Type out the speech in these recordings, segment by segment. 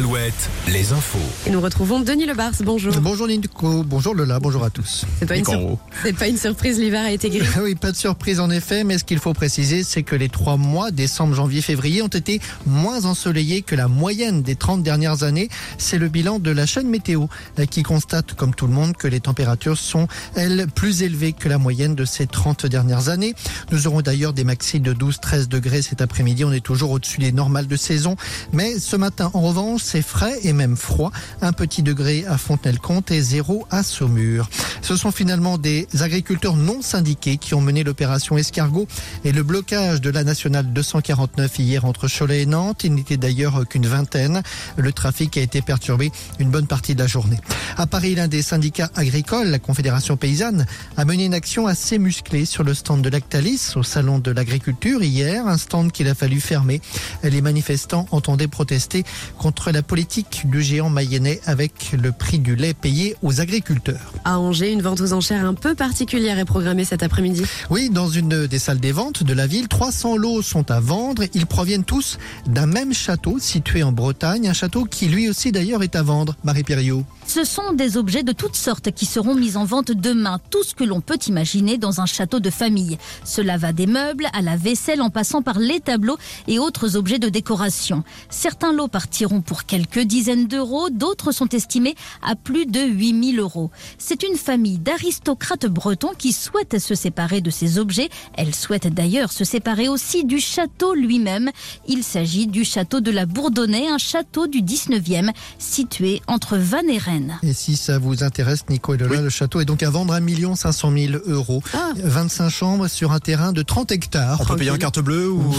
Alouette, les infos. Et nous retrouvons Denis Lebars. Bonjour. Bonjour Nico, bonjour Lola, bonjour à tous. C'est pas, une sur- c'est pas une surprise, l'hiver a été gris. Oui, pas de surprise en effet, mais ce qu'il faut préciser, c'est que les trois mois, décembre, janvier, février, ont été moins ensoleillés que la moyenne des 30 dernières années. C'est le bilan de la chaîne météo euh, qui constate, comme tout le monde, que les températures sont, elles, plus élevées que la moyenne de ces 30 dernières années. Nous aurons d'ailleurs des maxi de 12-13 degrés cet après-midi. On est toujours au-dessus des normales de saison. Mais ce matin, en revanche, c'est frais et même froid. Un petit degré à Fontenay-le-Comte et zéro à Saumur. Ce sont finalement des agriculteurs non syndiqués qui ont mené l'opération Escargot et le blocage de la nationale 249 hier entre Cholet et Nantes. Il n'était d'ailleurs qu'une vingtaine. Le trafic a été perturbé une bonne partie de la journée. À Paris, l'un des syndicats agricoles, la Confédération paysanne, a mené une action assez musclée sur le stand de Lactalis au salon de l'agriculture hier, un stand qu'il a fallu fermer. Les manifestants entendaient protester contre la politique du géant mayennais avec le prix du lait payé aux agriculteurs. À Angers, une vente aux enchères un peu particulière est programmée cet après-midi. Oui, dans une des salles des ventes de la ville, 300 lots sont à vendre. Ils proviennent tous d'un même château situé en Bretagne, un château qui lui aussi d'ailleurs est à vendre. Marie Périot. Ce sont des objets de toutes sortes qui seront mis en vente demain, tout ce que l'on peut imaginer dans un château de famille. Cela va des meubles à la vaisselle en passant par les tableaux et autres objets de décoration. Certains lots partiront pour quelques dizaines d'euros, d'autres sont estimés à plus de 8000 euros. C'est une famille d'aristocrates bretons qui souhaitent se séparer de ces objets. Elle souhaite d'ailleurs se séparer aussi du château lui-même. Il s'agit du château de la Bourdonnais, un château du 19e situé entre Vannes et Rennes. Et si ça vous intéresse, Nico et Lola, le château est donc à vendre à 1 500 000 euros. Ah. 25 chambres sur un terrain de 30 hectares. On peut payer en carte bleue ou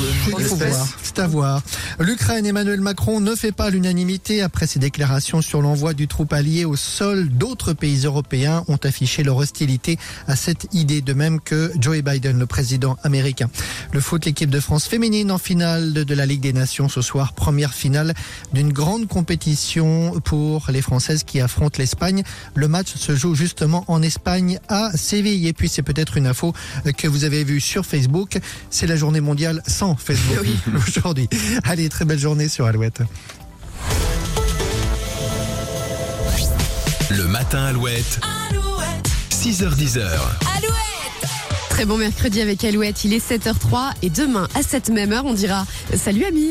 c'est à voir. L'Ukraine, Emmanuel Macron ne fait pas l'unanimité après ses déclarations sur l'envoi du troupe allié au sol. D'autres pays européens ont affiché leur hostilité à cette idée, de même que Joe Biden, le président américain. Le foot, l'équipe de France féminine en finale de la Ligue des Nations ce soir, première finale d'une grande compétition pour les Françaises qui affrontent l'Espagne. Le match se joue justement en Espagne à Séville. Et puis c'est peut-être une info que vous avez vue sur Facebook. C'est la journée mondiale sans Facebook aujourd'hui. Allez, très belle journée sur Alouette. Le matin Alouette. 6h10. Très bon mercredi avec Alouette. Il est 7h03 et demain à cette même heure, on dira salut amis.